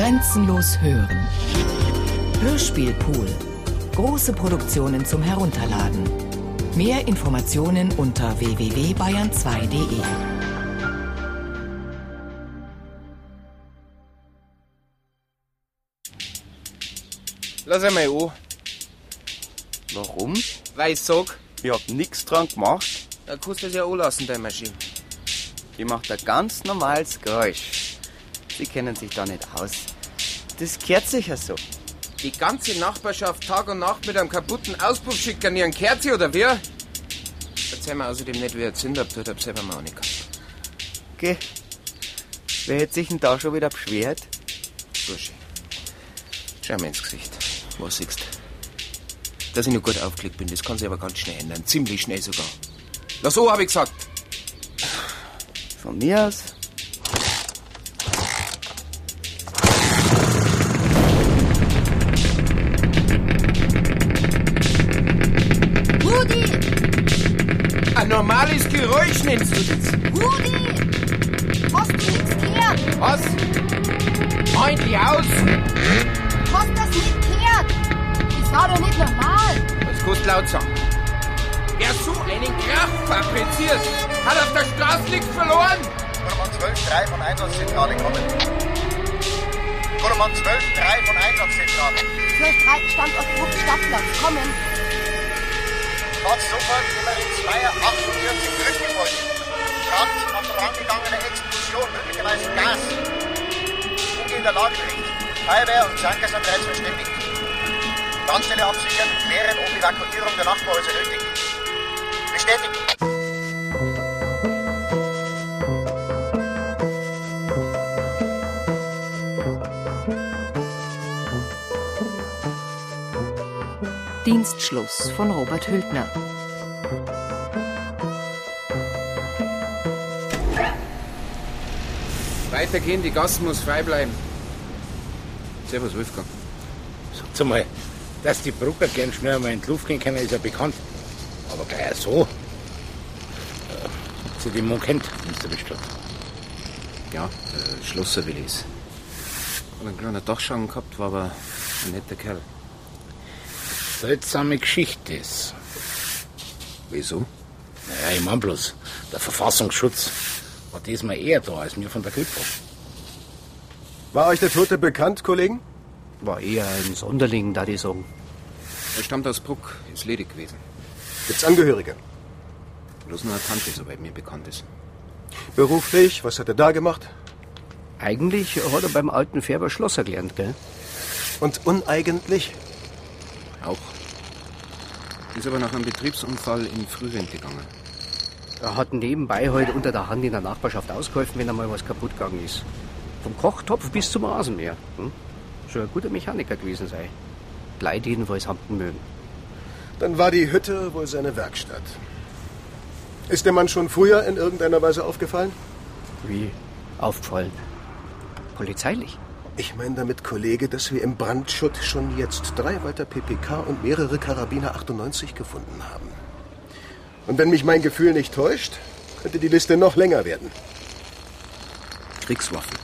Grenzenlos hören. Hörspielpool. Große Produktionen zum Herunterladen. Mehr Informationen unter www.bayern2.de. Lass einmal an. Warum? Weil ich sag, Ich hab nix dran gemacht. da kannst du das ja anlassen, deine Maschine. Ich mach da ganz normales Geräusch. Sie kennen sich da nicht aus. Das gehört sicher so. Die ganze Nachbarschaft Tag und Nacht mit einem kaputten Auspuff schikanieren. Kerze oder wer? Erzähl mir außerdem nicht, wie ihr Zünder habt, hab selber mal auch nicht gehabt. Geh. Wer hätte sich denn da schon wieder beschwert? Bursche. Schau mir ins Gesicht. Was siehst Dass ich nur gut aufgelegt bin, das kann sich aber ganz schnell ändern. Ziemlich schnell sogar. Na so, hab ich gesagt. Von mir aus. Geräusch nimmst du das? Rudi! Hast du nichts gehört? Was? Freundlich aus! Hast das nicht gehört? Ist war doch nicht normal! Das kostet laut sagen. Wer so einen Kraft fabriziert, hat auf der Straße nichts verloren! Kurmann 12-3 von Einsatzzentrale kommen. Kurmann 12-3 von Einsatzzentrale. 12-3 stand auf Bruck Stadtplatz, kommen. Sofort sofort Nummer 2, 48 Umgehender Lagebericht. Feuerwehr und Sanker sind bereits verständigt. Brandstelle absichern, klären, ob Evakuierung der Nachbarhäuser nötig ist. Bestätigt. Dienstschluss von Robert Hültner. Weitergehen, die Gassen muss frei bleiben. Servus, Wolfgang. Sag mal, dass die Brucker gern schnell einmal in die Luft gehen können, ist ja bekannt. Aber gleich so. Ob sie den Mann kennt, der bestimmt. Ja, äh, Schlosser Willis. Hat einen kleinen Dachschaden gehabt, war aber ein netter Kerl. Seltsame Geschichte ist. Wieso? Naja, ich mein bloß, der Verfassungsschutz war diesmal eher da als mir von der Kripo. War euch der Tote bekannt, Kollegen? War eher ein Sonderling, da die sagen. Er stammt aus Bruck, ist ledig gewesen. Gibt's Angehörige? Bloß nur eine Tante, soweit mir bekannt ist. Beruflich, was hat er da gemacht? Eigentlich hat er beim alten Färber Schlosser gelernt, gell? Und uneigentlich? Auch. Ist aber nach einem Betriebsunfall in Frührente gegangen. Er hat nebenbei heute unter der Hand in der Nachbarschaft ausgeholfen, wenn einmal was kaputt gegangen ist. Vom Kochtopf bis zum Rasenmäher. Hm? Schon ein guter Mechaniker gewesen sei. Leid jedenfalls haben mögen. Dann war die Hütte wohl seine Werkstatt. Ist der Mann schon früher in irgendeiner Weise aufgefallen? Wie? Aufgefallen. Polizeilich? Ich meine damit, Kollege, dass wir im Brandschutt schon jetzt drei Walter PPK und mehrere Karabiner 98 gefunden haben. Und wenn mich mein Gefühl nicht täuscht, könnte die Liste noch länger werden. Kriegswaffen.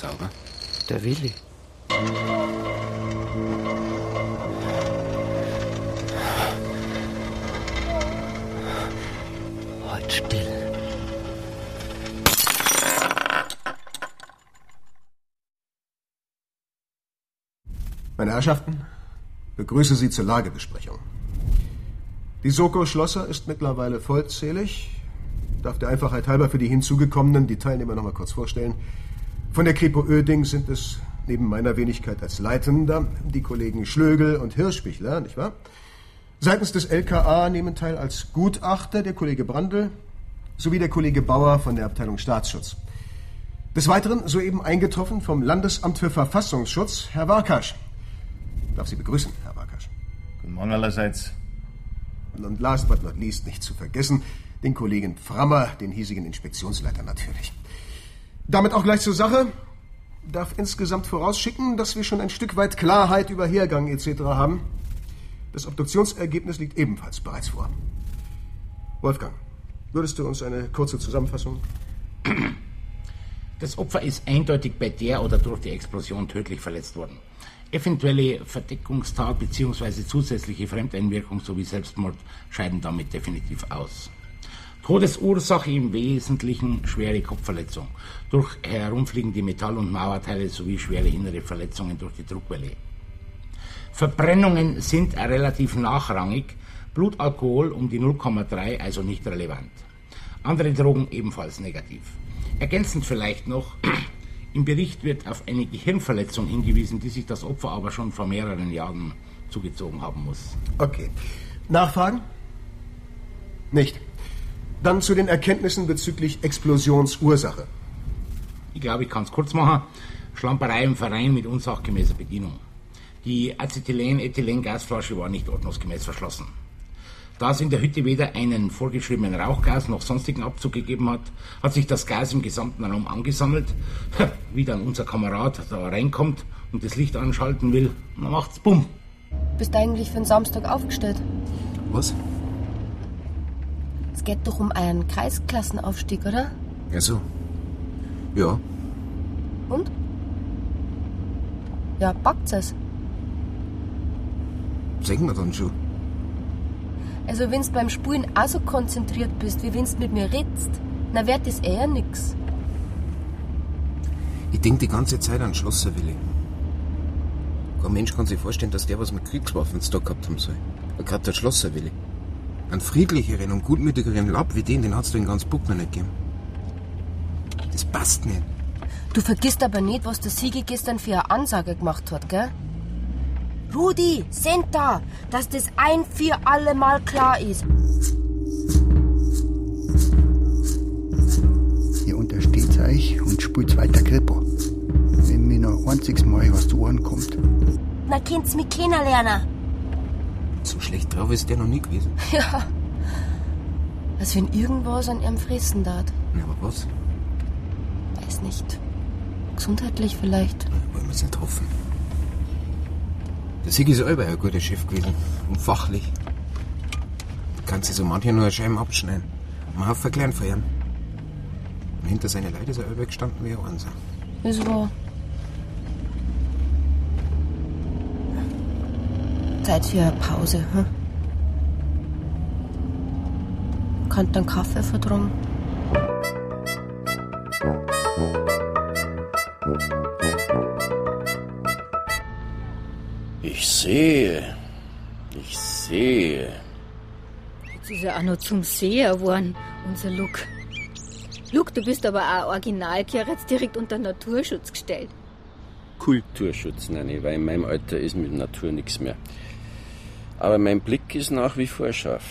Sauber. Der Willi. Halt still. Meine Herrschaften, begrüße Sie zur Lagebesprechung. Die Soko Schlosser ist mittlerweile vollzählig. Darf der Einfachheit halber für die hinzugekommenen die Teilnehmer noch mal kurz vorstellen. Von der Kripo Oeding sind es neben meiner Wenigkeit als Leitender die Kollegen Schlögel und Hirschbichler, nicht wahr? Seitens des LKA nehmen teil als Gutachter der Kollege Brandl sowie der Kollege Bauer von der Abteilung Staatsschutz. Des Weiteren soeben eingetroffen vom Landesamt für Verfassungsschutz, Herr Warkasch. Darf Sie begrüßen, Herr Warkasch. Guten Morgen allerseits. Und last but not least nicht zu vergessen, den Kollegen Frammer, den hiesigen Inspektionsleiter natürlich. Damit auch gleich zur Sache. Darf insgesamt vorausschicken, dass wir schon ein Stück weit Klarheit über Hergang etc. haben. Das Obduktionsergebnis liegt ebenfalls bereits vor. Wolfgang, würdest du uns eine kurze Zusammenfassung? Das Opfer ist eindeutig bei der oder durch die Explosion tödlich verletzt worden. Eventuelle Verdeckungstat bzw. zusätzliche Fremdeinwirkung sowie Selbstmord scheiden damit definitiv aus. Todesursache im Wesentlichen schwere Kopfverletzung durch herumfliegende Metall- und Mauerteile sowie schwere innere Verletzungen durch die Druckwelle. Verbrennungen sind relativ nachrangig, Blutalkohol um die 0,3 also nicht relevant. Andere Drogen ebenfalls negativ. Ergänzend vielleicht noch, im Bericht wird auf eine Gehirnverletzung hingewiesen, die sich das Opfer aber schon vor mehreren Jahren zugezogen haben muss. Okay. Nachfragen? Nicht. Dann zu den Erkenntnissen bezüglich Explosionsursache. Ich glaube, ich kann es kurz machen. Schlamperei im Verein mit unsachgemäßer Bedienung. Die Acetylen-Ethylen-Gasflasche war nicht ordnungsgemäß verschlossen. Da es in der Hütte weder einen vorgeschriebenen Rauchgas noch sonstigen Abzug gegeben hat, hat sich das Gas im gesamten Raum angesammelt. Wie dann unser Kamerad da reinkommt und das Licht anschalten will, dann macht's bumm. Bist eigentlich für den Samstag aufgestellt? Was? Es geht doch um einen Kreisklassenaufstieg, oder? Ja, so. Ja. Und? Ja, packt's es. Sehen wir dann schon. Also, wenn's beim Spulen auch so konzentriert bist, wie wenn's mit mir redst, na wird das eher nix. Ich denk die ganze Zeit an Schlosserwille. Kein Mensch kann sich vorstellen, dass der was mit Kriegswaffen zu tun gehabt haben soll. Gerade der Schlosserwille. Einen friedlicheren und gutmütigeren Lapp wie den, den hat's da in ganz Buck noch nicht gegeben. Das passt nicht. Du vergisst aber nicht, was der Siege gestern für eine Ansage gemacht hat, gell? Rudi, sind da, dass das ein für alle Mal klar ist. Ihr untersteht euch und spielt weiter Kripo. Wenn mir noch einziges Mal was zu Ohren kommt. Na, könnt's mich kennenlernen. So schlecht drauf ist der noch nie gewesen. Ja. Als wenn irgendwas an ihrem fressen darf. Ja, aber was? Weiß nicht. Gesundheitlich vielleicht. Wollen wir es nicht hoffen. Der Sigi ist selber ein guter Chef gewesen. Und fachlich. Du kannst sich so mancher nur eine Scheibe abschneiden. Man hat verklären feiern. Und hinter seine Leute ist er selber gestanden wie ein Einser. Ist wahr. Zeit für eine Pause, hm? Könnt einen Kaffee vertragen? Ich sehe. Ich sehe. Jetzt ist er auch noch zum Seher geworden, unser Luke. Luke, du bist aber auch original, jetzt direkt unter Naturschutz gestellt. Kulturschutz ich, weil in meinem Alter ist mit Natur nichts mehr. Aber mein Blick ist nach wie vor scharf.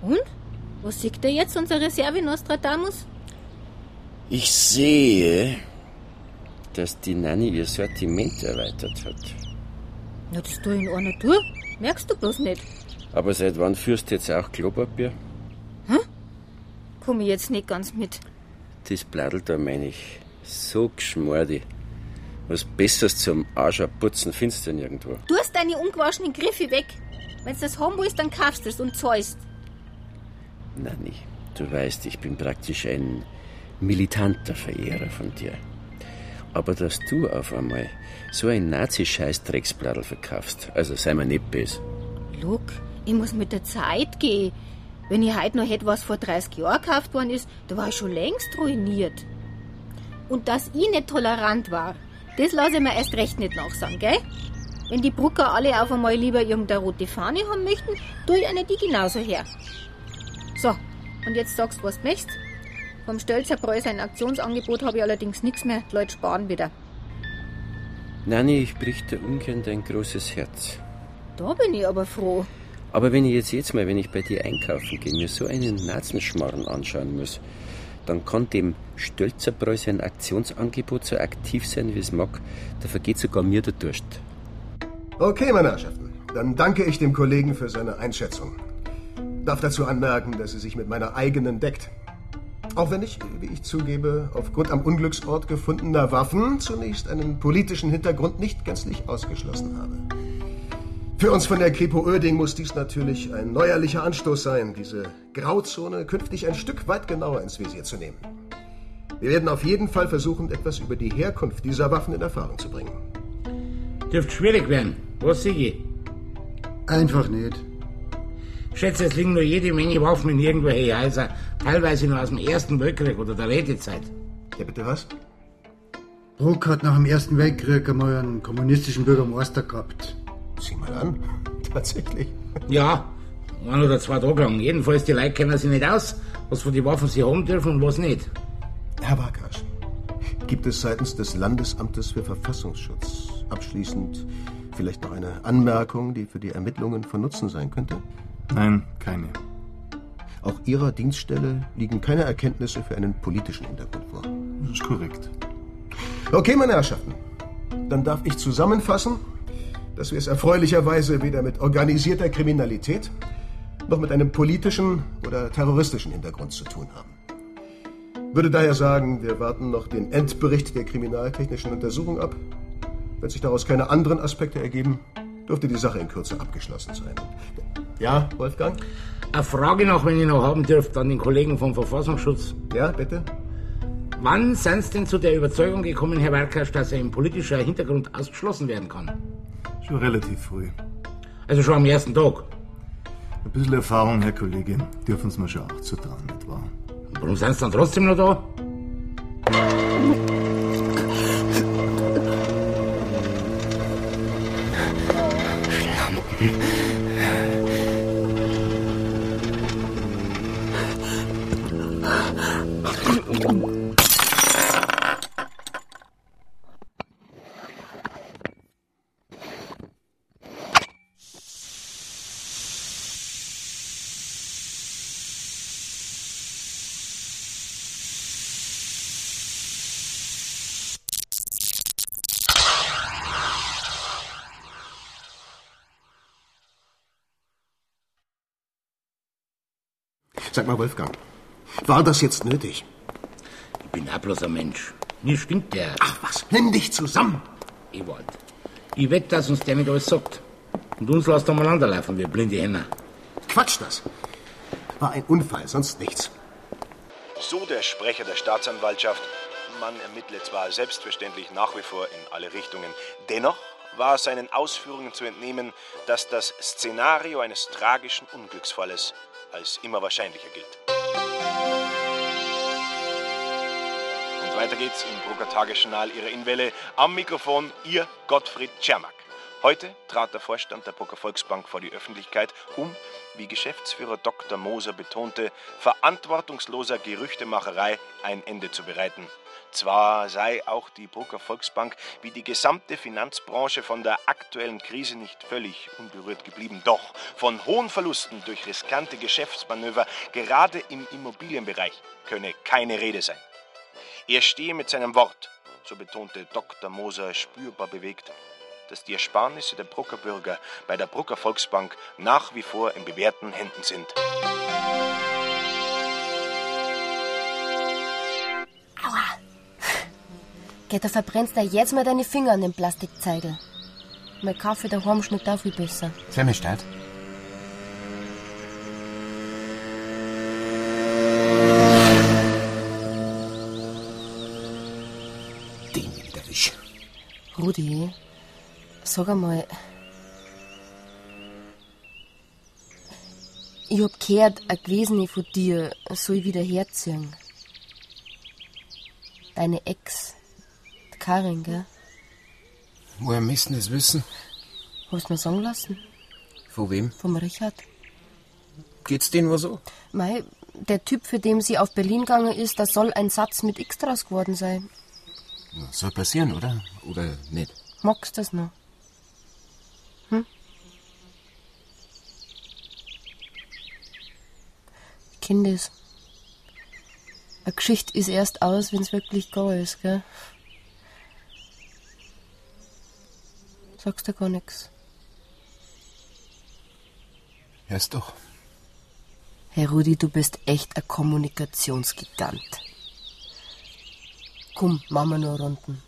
Und? Was sieht er jetzt, unser Reserve Nostradamus? Ich sehe, dass die Nanny ihr Sortiment erweitert hat. Na, das tue ich in einer Tour. Merkst du bloß nicht. Aber seit wann führst du jetzt auch Klopapier? Komm ich jetzt nicht ganz mit. Das Bladel da meine ich. So geschmordi. Was Besseres zum Arsch abputzen findest du nirgendwo. Du hast deine ungewaschenen Griffe weg. Wenn du das haben willst, dann kaufst du es und zahlst. Nanni, du weißt, ich bin praktisch ein militanter Verehrer von dir. Aber dass du auf einmal so ein Nazi-Scheiß-Drecksbladel verkaufst, also sei mir nicht böse. Luke, ich muss mit der Zeit gehen. Wenn ich heute noch hätte, was vor 30 Jahren gekauft worden ist, da war ich schon längst ruiniert. Und dass ich nicht tolerant war, das lasse ich mir erst recht nicht nachsagen, gell? Wenn die Brucker alle auf einmal lieber irgendeine rote Fahne haben möchten, tue ich eine die genauso her. So, und jetzt sagst du, was du möchtest. Vom Stölzerbräu sein Aktionsangebot habe ich allerdings nichts mehr. Die Leute sparen wieder. Nanni, ich brich dir ungern dein großes Herz. Da bin ich aber froh. Aber wenn ich jetzt jetzt mal, wenn ich bei dir einkaufen gehe, mir so einen Nazenschmarren anschauen muss, dann kann dem Stölzerbräu sein Aktionsangebot so aktiv sein, wie es mag. Da vergeht sogar mir der Durst. Okay, meine Herrschaften. Dann danke ich dem Kollegen für seine Einschätzung. Darf dazu anmerken, dass sie sich mit meiner eigenen deckt. Auch wenn ich, wie ich zugebe, aufgrund am Unglücksort gefundener Waffen zunächst einen politischen Hintergrund nicht gänzlich ausgeschlossen habe. Für uns von der Kripo Oerding muss dies natürlich ein neuerlicher Anstoß sein, diese Grauzone künftig ein Stück weit genauer ins Visier zu nehmen. Wir werden auf jeden Fall versuchen, etwas über die Herkunft dieser Waffen in Erfahrung zu bringen. Dürfte schwierig werden. Was sehe ich? Einfach nicht. Schätze, es liegen nur jede Menge Waffen in irgendwelche Häuser, teilweise nur aus dem Ersten Weltkrieg oder der Rätezeit. Ja, bitte was? Bruck hat nach dem Ersten Weltkrieg einmal einen kommunistischen Bürgermeister gehabt. Sieh mal an. Tatsächlich. Ja, ein oder zwei Tage lang. Jedenfalls, die Leute kennen sich nicht aus, was von den Waffen sie haben dürfen und was nicht. Herr Wakasch, gibt es seitens des Landesamtes für Verfassungsschutz abschließend vielleicht noch eine Anmerkung, die für die Ermittlungen von Nutzen sein könnte? Nein, keine. Auch Ihrer Dienststelle liegen keine Erkenntnisse für einen politischen Hintergrund vor. Das ist korrekt. Okay, meine Herrschaften. Dann darf ich zusammenfassen, dass wir es erfreulicherweise weder mit organisierter Kriminalität noch mit einem politischen oder terroristischen Hintergrund zu tun haben. Würde daher sagen, wir warten noch den Endbericht der kriminaltechnischen Untersuchung ab. Wenn sich daraus keine anderen Aspekte ergeben, dürfte die Sache in Kürze abgeschlossen sein. Ja, Wolfgang? Eine Frage noch, wenn ich noch haben dürfte, an den Kollegen vom Verfassungsschutz. Ja, bitte? Wann sind Sie denn zu der Überzeugung gekommen, Herr Werkasch, dass ein politischer Hintergrund ausgeschlossen werden kann? Schon relativ früh. Also schon am ersten Tag? Ein bisschen Erfahrung, Herr Kollege, dürfen Sie mir schon auch zutrauen, nicht wahr? Warum sind Sie dann trotzdem noch da? Sag mal, Wolfgang, war das jetzt nötig? Ich bin ein Mensch. Mir stimmt der. Ach was, nimm dich zusammen. Ewald, ich wette, dass uns der nicht alles sagt. Und uns lässt umeinander laufen, wir blinde Henner. Quatsch das. War ein Unfall, sonst nichts. So der Sprecher der Staatsanwaltschaft. Man ermittle zwar selbstverständlich nach wie vor in alle Richtungen. Dennoch war seinen Ausführungen zu entnehmen, dass das Szenario eines tragischen Unglücksfalles als immer wahrscheinlicher gilt. Und weiter geht's im Brucker Tagesjournal Ihrer Inwelle. Am Mikrofon Ihr Gottfried Czermak. Heute trat der Vorstand der Brucker Volksbank vor die Öffentlichkeit, um, wie Geschäftsführer Dr. Moser betonte, verantwortungsloser Gerüchtemacherei ein Ende zu bereiten. Zwar sei auch die Brucker Volksbank wie die gesamte Finanzbranche von der aktuellen Krise nicht völlig unberührt geblieben, doch von hohen Verlusten durch riskante Geschäftsmanöver gerade im Immobilienbereich könne keine Rede sein. Er stehe mit seinem Wort, so betonte Dr. Moser spürbar bewegt, dass die Ersparnisse der Brucker Bürger bei der Brucker Volksbank nach wie vor in bewährten Händen sind. Geh, da verbrennst du jetzt mal deine Finger an den Plastikzeigel. Mein Kaffee daheim schmeckt auch viel besser. Sei mir statt. Den will ich erwischen. Rudi, sag einmal. Ich hab gehört, eine Gewesene von dir soll wieder herziehen. Deine Ex, Karin, gell? Woher müssen das wissen? Hast du mir sagen lassen? Von wem? Vom Richard. Geht's denen was so? Mei, der Typ, für den sie auf Berlin gegangen ist, da soll ein Satz mit X draus geworden sein. Soll passieren, oder? Oder nicht? Magst du das noch? Hm? Das. Eine Geschichte ist erst aus, wenn's wirklich gar ist, gell? Sagst du gar nix. Hörst doch. Herr Rudi, du bist echt ein Kommunikationsgigant. Komm, machen wir nur Runden.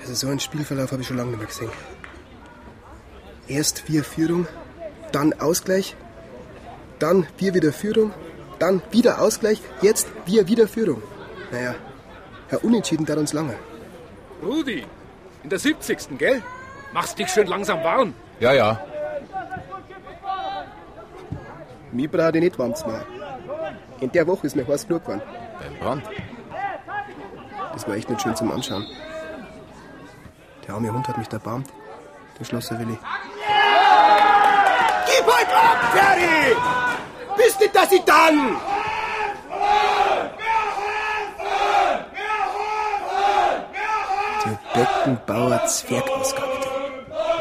Also so einen Spielverlauf habe ich schon lange nicht mehr gesehen. Erst wir Führung, dann Ausgleich, dann wir wieder Führung, dann wieder Ausgleich, jetzt wir wieder Führung. Naja, Herr Unentschieden da uns lange. Rudi, in der 70. gell? Machst dich schön langsam warm. Ja, ja. Mir braucht ich nicht warm zu machen. In der Woche ist mir heiß genug geworden. Beim Brand. Das war echt nicht schön zum Anschauen. Der arme Hund hat mich erbarmt. Der Schlosser Willi. Gib halt ab, Ferry! Bist nicht, dass ich dann! Der Beckenbauer Zwergausgabe.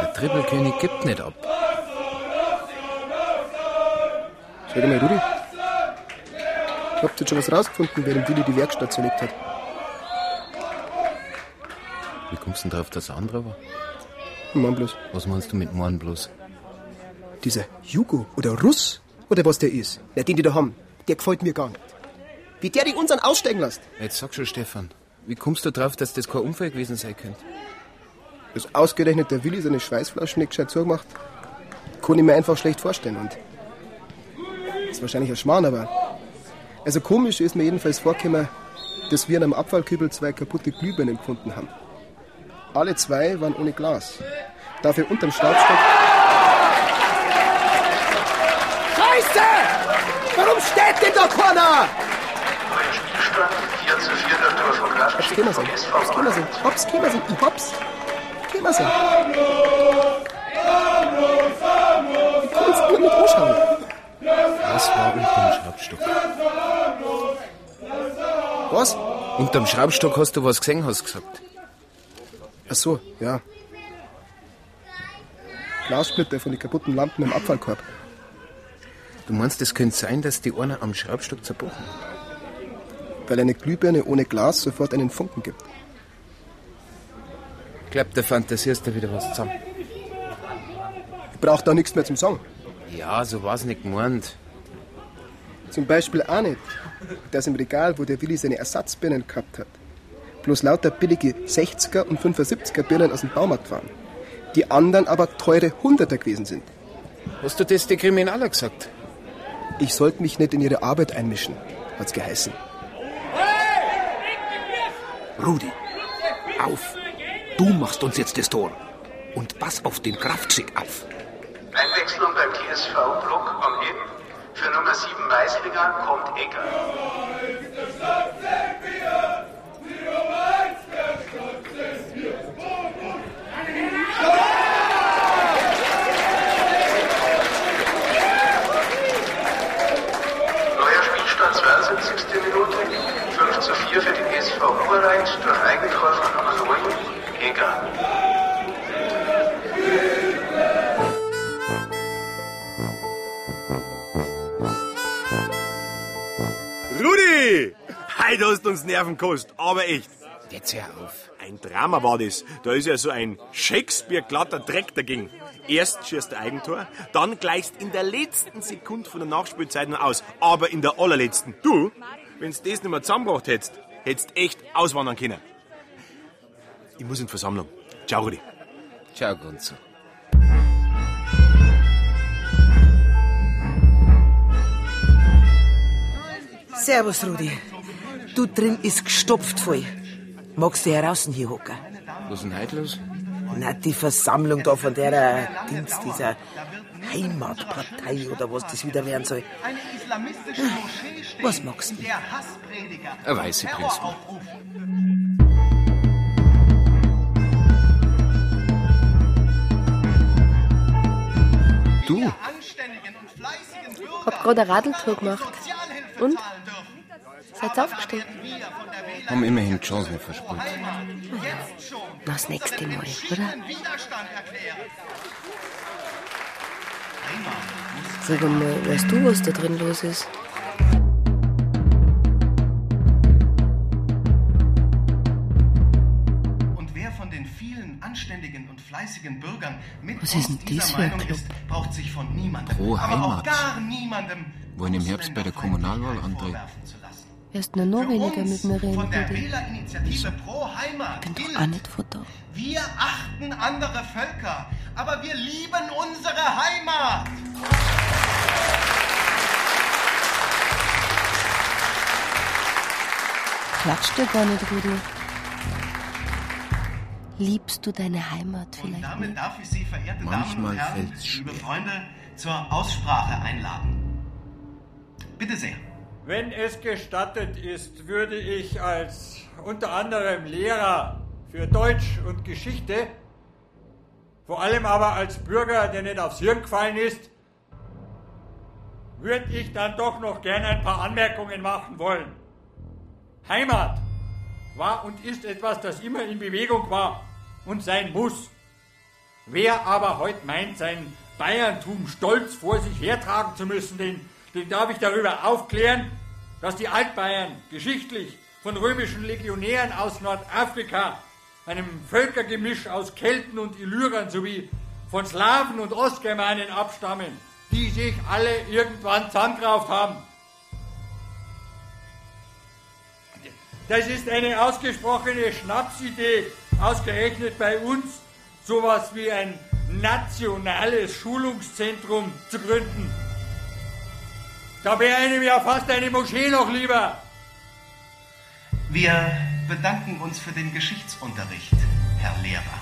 Der Trippelkönig gibt nicht ab. Schau dir mal, Rudi. Habt ihr jetzt schon was rausgefunden, dem Willi die Werkstatt zerlegt hat? Wie kommst du denn drauf, dass er anderer war? Mann bloß. Was meinst du mit Mann bloß? Dieser Jugo oder Russ oder was der ist, der den die da haben, der gefällt mir gar nicht. Wie der die unseren aussteigen lässt. Jetzt sag schon, Stefan. Wie kommst du drauf, dass das kein Unfall gewesen sein könnte? Dass ausgerechnet der Willi seine Schweißflaschen nicht gescheit zugemacht, kann ich mir einfach schlecht vorstellen. Und ist wahrscheinlich ein Schmarrn, aber also komisch ist mir jedenfalls vorgekommen, dass wir in einem Abfallkübel zwei kaputte Glühbirnen gefunden haben. Alle zwei waren ohne Glas. Dafür unterm Schraubstock. Scheiße! Warum steht denn da keiner? Hab's kämer sein. Hab's kämer sein. Hab's kämer sein. Ich hab's. Kämer sein. Ich kann's nur mit anschauen. Was war unterm Schraubstock? Was? Unterm Schraubstock hast du was gesehen, hast du gesagt. Ach so, ja. Glassplitter von den kaputten Lampen im Abfallkorb. Du meinst, es könnte sein, dass die einer am Schraubstock zerbrochen? Weil eine Glühbirne ohne Glas sofort einen Funken gibt. Ich glaub, da fantasierst du wieder was zusammen. Ich brauch da nichts mehr zum Sagen. Ja, so war's nicht gemeint. Zum Beispiel auch nicht, dass im Regal, wo der Willi seine Ersatzbirnen gehabt hat, bloß lauter billige 60er und 75er Birnen aus dem Baumarkt waren. Die anderen aber teure Hunderter gewesen sind. Hast du das den Kriminaler gesagt? Ich sollte mich nicht in ihre Arbeit einmischen, hat's geheißen. Rudi, auf. Du machst uns jetzt das Tor. Und pass auf den Kraftschick auf. Einwechslung beim TSV Bruck am Inn. Für Nummer 7 Weißlinger kommt Egger. Neuer Spielstand 72. Minute. 5 zu 4 für durch Eigentor von Nummer 9, Egger. Rudi! Heute hast du uns Nerven gekostet, aber echt. Jetzt hör auf. Ein Drama war das. Da ist ja so ein Shakespeare-glatter Dreck dagegen. Erst schießt der Eigentor, dann gleichst in der letzten Sekunde von der Nachspielzeit noch aus. Aber in der allerletzten. Du, wenn's das nicht mehr zusammengebracht hättest, hättest echt auswandern können. Ich muss in die Versammlung. Ciao, Rudi. Ciao, Gonzo. Servus, Rudi. Du drin ist gestopft voll. Magst du heraußen hier hocken? Was ist denn heute los? Na, die Versammlung da von der äh, Dienst dieser Heimatpartei oder was das wieder werden soll. Was magst du? Eine weiße Prinzen. Du? Hab gerade eine Radeltour gemacht. Und? Seid aufgestiegen? Haben immerhin die Chance nicht verspielt. Na, das nächste Mal, oder? Sag mal, weißt du, was da drin los ist? Und wer von den vielen anständigen und fleißigen Bürgern mit Was ist denn das für ein Meinung Club? ist, braucht sich von niemandem, Pro aber auch Heimat. gar niemandem Wollen im Herbst bei der Kommunalwahl antreten. Erst nur noch weniger mit mir reden, von der. Wählerinitiative Pro Heimat Ich bin gilt, doch auch nicht da. wir achten andere Völker, aber wir lieben unsere Heimat. Klatscht dir gar nicht, Rudi. Liebst du deine Heimat vielleicht? Damit nicht? darf ich Sie, verehrte Damen Manchmal und Herren, liebe schwer. Freunde, zur Aussprache einladen. Bitte sehr. Wenn es gestattet ist, würde ich als unter anderem Lehrer für Deutsch und Geschichte, vor allem aber als Bürger, der nicht aufs Hirn gefallen ist, würde ich dann doch noch gerne ein paar Anmerkungen machen wollen. Heimat war und ist etwas, das immer in Bewegung war und sein muss. Wer aber heute meint, sein Bayerntum stolz vor sich hertragen zu müssen, den, den darf ich darüber aufklären, dass die Altbayern geschichtlich von römischen Legionären aus Nordafrika, einem Völkergemisch aus Kelten und Illyrern sowie von Slawen und Ostgermanen abstammen, die sich alle irgendwann zusammengerauft haben. Das ist eine ausgesprochene Schnapsidee, ausgerechnet bei uns sowas wie ein nationales Schulungszentrum zu gründen. Da wäre einem ja fast eine Moschee noch lieber. Wir bedanken uns für den Geschichtsunterricht, Herr Lehrer.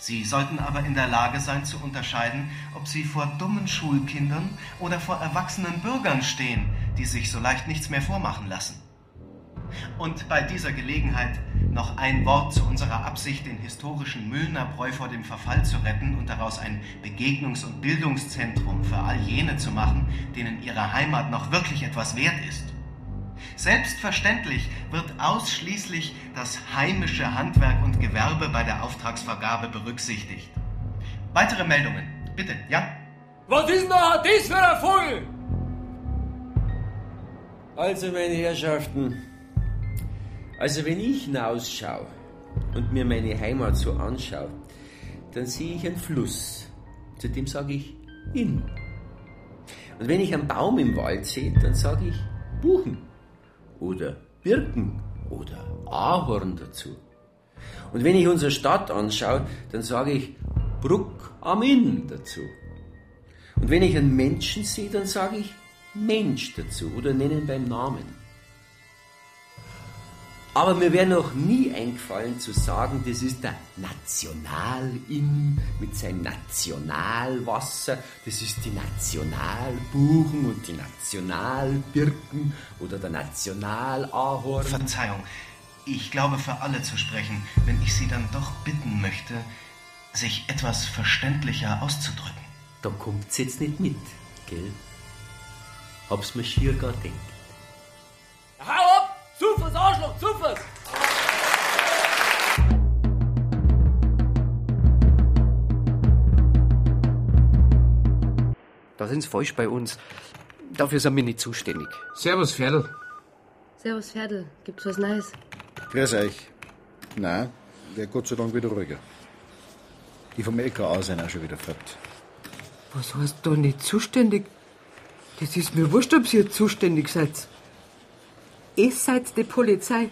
Sie sollten aber in der Lage sein zu unterscheiden, ob Sie vor dummen Schulkindern oder vor erwachsenen Bürgern stehen, die sich so leicht nichts mehr vormachen lassen. Und bei dieser Gelegenheit noch ein Wort zu unserer Absicht, den historischen Müllnerbräu vor dem Verfall zu retten und daraus ein Begegnungs- und Bildungszentrum für all jene zu machen, denen ihre Heimat noch wirklich etwas wert ist. Selbstverständlich wird ausschließlich das heimische Handwerk und Gewerbe bei der Auftragsvergabe berücksichtigt. Weitere Meldungen, bitte, ja? Was ist denn da das für ein Vogel? Also, meine Herrschaften, also wenn ich hinausschaue und mir meine Heimat so anschaue, dann sehe ich einen Fluss. Zu dem sage ich Inn. Und wenn ich einen Baum im Wald sehe, dann sage ich Buchen oder Birken oder Ahorn dazu. Und wenn ich unsere Stadt anschaue, dann sage ich Bruck am Inn dazu. Und wenn ich einen Menschen sehe, dann sage ich Mensch dazu oder nenne ihn beim Namen. Aber mir wäre noch nie eingefallen zu sagen, das ist der Nationalinn mit seinem Nationalwasser, das ist die Nationalbuchen und die Nationalbirken oder der Nationalahorn. Verzeihung, ich glaube für alle zu sprechen, wenn ich Sie dann doch bitten möchte, sich etwas verständlicher auszudrücken. Da kommt's jetzt nicht mit, gell? Hab's mir schier gar denkt. Hau ab! Zufers, Arschloch, Zufers! Da sind's falsch bei uns. Dafür sind wir nicht zuständig. Servus, Pferdl. Servus, Pferdl. Gibt's was Neues? Grüß euch. Nein, der Gott sei Dank wieder ruhiger. Die vom LKA sind auch schon wieder fort. Was heißt da nicht zuständig? Das ist mir wurscht, ob ihr zuständig seid. Ihr seid die Polizei.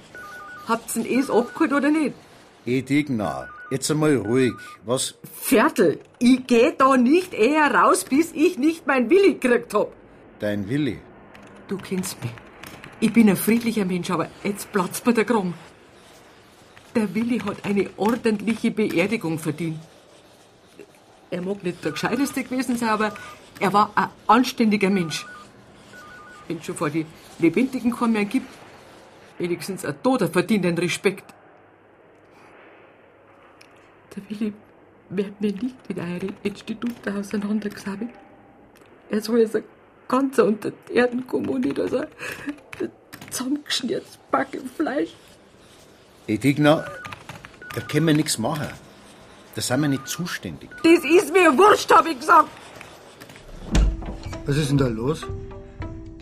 Habt's denn es abgeholt oder nicht? Edigna, jetzt einmal ruhig. Was? Viertel, ich geh da nicht eher raus, bis ich nicht mein Willi gekriegt hab. Dein Willi? Du kennst mich. Ich bin ein friedlicher Mensch, aber jetzt platzt mir der Kragen. Der Willi hat eine ordentliche Beerdigung verdient. Er mag nicht der Gescheiteste gewesen sein, aber er war ein anständiger Mensch. Es schon vor die Lebendigen keinen mehr gibt, wenigstens ein Toter verdient den Respekt. Der Willi wird mir nicht in eure Institute auseinandergesammelt. Er soll jetzt ein ganzer unter die Erden kommen und nicht als ein zusammengeschnürtes Backen Fleisch. Edigna, da können wir nichts machen. Da sind wir nicht zuständig. Das ist mir wurscht, hab ich gesagt. Was ist denn da los?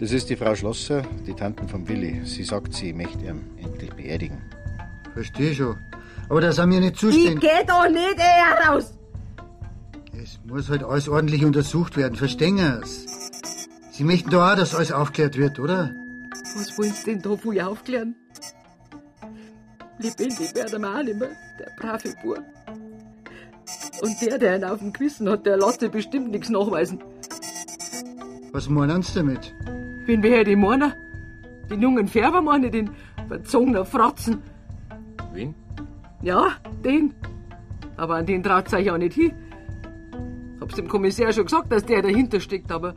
Das ist die Frau Schlosser, die Tanten von Willi. Sie sagt, sie möchte ihn endlich beerdigen. Verstehe schon. Aber da sind wir nicht Ich zuständig. geh da nicht eher raus. Es muss halt alles ordentlich untersucht werden. Verstehen Sie's? Sie möchten doch auch, dass alles aufklärt wird, oder? Was wollen Sie denn da viel aufklären? Lebendig werden wir auch nicht mehr, der brave Bub. Und der, der einen auf dem Gewissen hat, der lässt dir bestimmt nichts nachweisen. Was meinen Sie damit? Wenn wer die meinen? Den jungen Färber meine, den verzogenen Fratzen. Wen? Ja, den. Aber an den traut euch auch nicht hin. Hab's dem Kommissär schon gesagt, dass der dahinter steckt, aber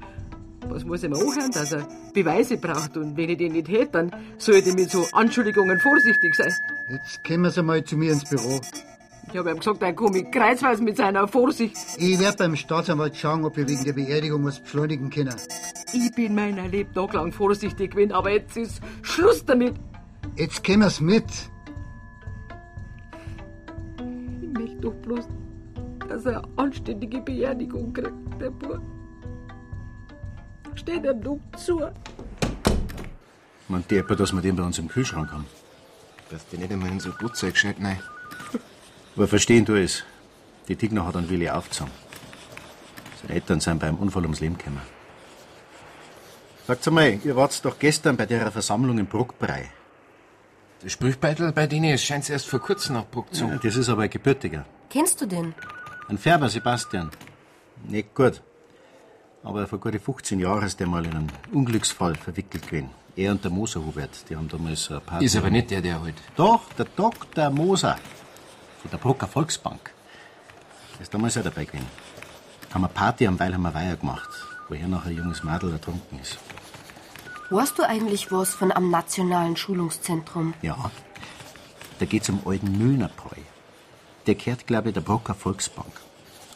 was muss ich mir anhören, dass er Beweise braucht und wenn ich den nicht hätte, dann sollte ich mit so Anschuldigungen vorsichtig sein. Jetzt kommen Sie mal zu mir ins Büro. Ich habe ihm gesagt, er komme kreuzweise mit seiner Vorsicht. Ich werde beim Staatsanwalt schauen, ob wir wegen der Beerdigung was beschleunigen können. Ich bin meiner Lebtag lang vorsichtig gewesen, aber jetzt ist Schluss damit. Jetzt kommen Sie mit. Ich möchte doch bloß, dass er eine anständige Beerdigung kriegt, der Bub. Steht er doch zu. Man deppert, dass wir den bei uns im Kühlschrank haben. Dass die nicht einmal in so Brotzeug geschnitten, nein. Aber verstehen du es? Die Tigner hat einen Willi aufgezogen. Seine Eltern sind beim Unfall ums Leben gekommen. Sagt mal, ihr wart doch gestern bei der Versammlung in Bruckbrei. Der Sprüchbeitel bei denen scheint erst vor kurzem nach Bruck zu. Ja, das ist aber ein gebürtiger. Kennst du den? Ein Färber, Sebastian. Nicht gut. Aber vor gut 15 Jahren ist der mal in einen Unglücksfall verwickelt gewesen. Er und der Moser Hubert, die haben damals so eine Party. Ist aber nicht der, der halt. Doch, der Dr. Moser. Von der Brucker Volksbank. Der ist damals auch dabei gewesen. Haben eine Party am Weilheimer Weiher gemacht, woher noch ein junges Mädel ertrunken ist. Weißt du eigentlich was von am Nationalen Schulungszentrum? Ja. Da geht's um alten Müllnerbräu. Der kehrt, glaube ich, der Brucker Volksbank.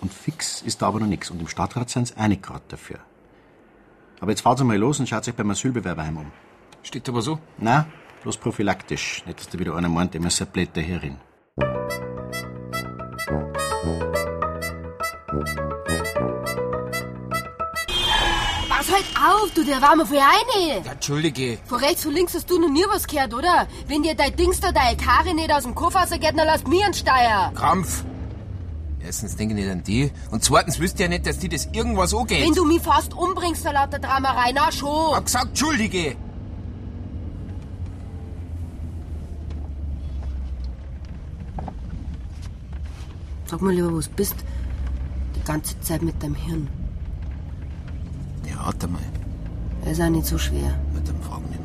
Und fix ist da aber noch nichts. Und im Stadtrat sind sie einig gerade dafür. Aber jetzt fahrt mal los und schaut euch beim Asylbewerberheim um. Steht aber so? Na, bloß prophylaktisch. Nicht, dass da wieder einer meint, immer ein Blätter herin. Auf, du, der war mir voll eine. Ja, Entschuldige. Von rechts und links hast du noch nie was gehört, oder? Wenn dir dein Dings da, deine Karre nicht aus dem Koffer geht, dann lass mir einen Steier. Krampf. Erstens denke ich nicht an die. Und zweitens wüsste ja nicht, dass die das irgendwas angeht. Wenn du mich fast umbringst, vor lauter Dramerei, na schon. Hab gesagt, Entschuldige. Sag mal lieber, wo du bist. Die ganze Zeit mit deinem Hirn. Warte mal. Er ist auch nicht so schwer. Ja, dann frag nicht.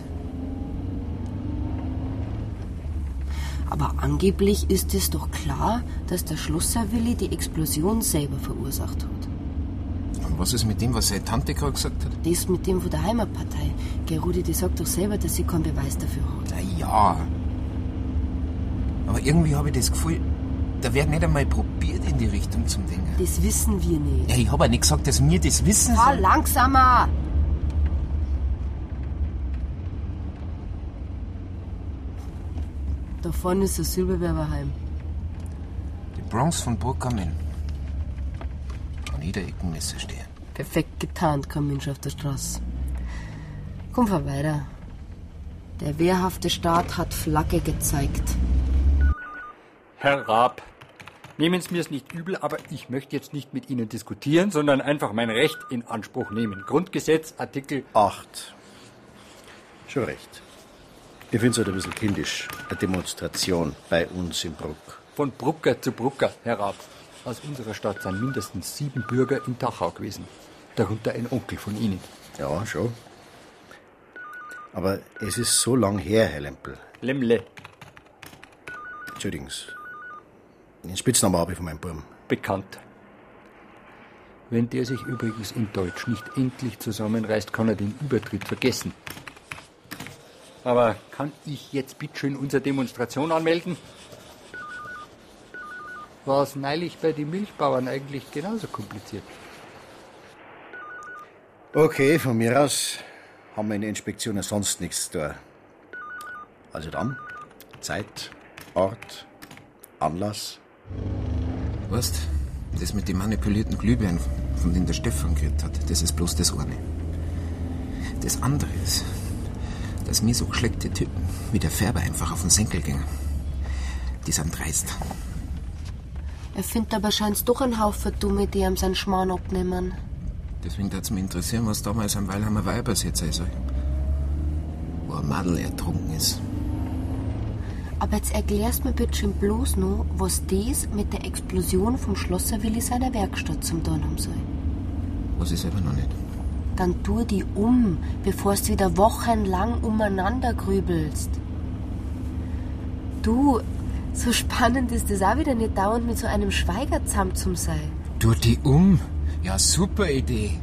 Aber angeblich ist es doch klar, dass der Schlosser Willi die Explosion selber verursacht hat. Und was ist mit dem, was seine Tante gerade gesagt hat? Das mit dem von der Heimatpartei. Gerudi, die sagt doch selber, dass sie keinen Beweis dafür hat. Na ja. Aber irgendwie habe ich das Gefühl, da wird nicht einmal probiert, in die Richtung zum Denken. Das wissen wir nicht. Ja, ich habe ja nicht gesagt, dass wir das wissen. Fahr langsamer! Da vorne ist das Silberwerberheim. Die Bronze von Bruck am Inn. An jeder Ecke Messer stehen. Perfekt getarnt, kein Mensch auf der Straße. Komm, fahr weiter. Der wehrhafte Staat hat Flagge gezeigt. Herr Raab, nehmen Sie mir es nicht übel, aber ich möchte jetzt nicht mit Ihnen diskutieren, sondern einfach mein Recht in Anspruch nehmen. Grundgesetz, Artikel 8. Schon recht. Ich finde es halt ein bisschen kindisch. Eine Demonstration bei uns in Bruck. Von Brucker zu Brucker, Herr Raab. Aus unserer Stadt sind mindestens sieben Bürger in Dachau gewesen. Darunter ein Onkel von Ihnen. Ja, schon. Aber es ist so lang her, Herr Lempel. Lemle, Entschuldigen Sie. Den Spitznamen habe ich von meinem Buben. bekannt. Wenn der sich übrigens in Deutsch nicht endlich zusammenreißt, kann er den Übertritt vergessen. Aber kann ich jetzt bitteschön unsere Demonstration anmelden? War es neulich bei den Milchbauern eigentlich genauso kompliziert? Okay, von mir aus haben wir in der Inspektion ja sonst nichts zu tun. Also dann, Zeit, Ort, Anlass. Weißt, das mit den manipulierten Glühbirnen, von denen der Stefan geredet hat, das ist bloß das eine. Das andere ist, dass mir so geschleckte Typen wie der Färber einfach auf den Senkel gingen. Die sind dreist. Er findet aber scheint's doch ein Haufen Dumme, die ihm seinen Schmarrn abnehmen. Deswegen würde es mich interessieren, was damals am Weilheimer Weiber jetzt sein soll. Wo ein Madel ertrunken ist. Aber jetzt erklärst mir bitte schön bloß noch, was das mit der Explosion vom Schlosser Willi seiner Werkstatt zum tun haben soll. Was ich selber noch nicht. Dann tu die um, bevor du wieder wochenlang umeinander grübelst. Du, so spannend ist es auch wieder nicht dauernd mit so einem Schweiger zusammen zu sein. Tu die um? Ja, super Idee.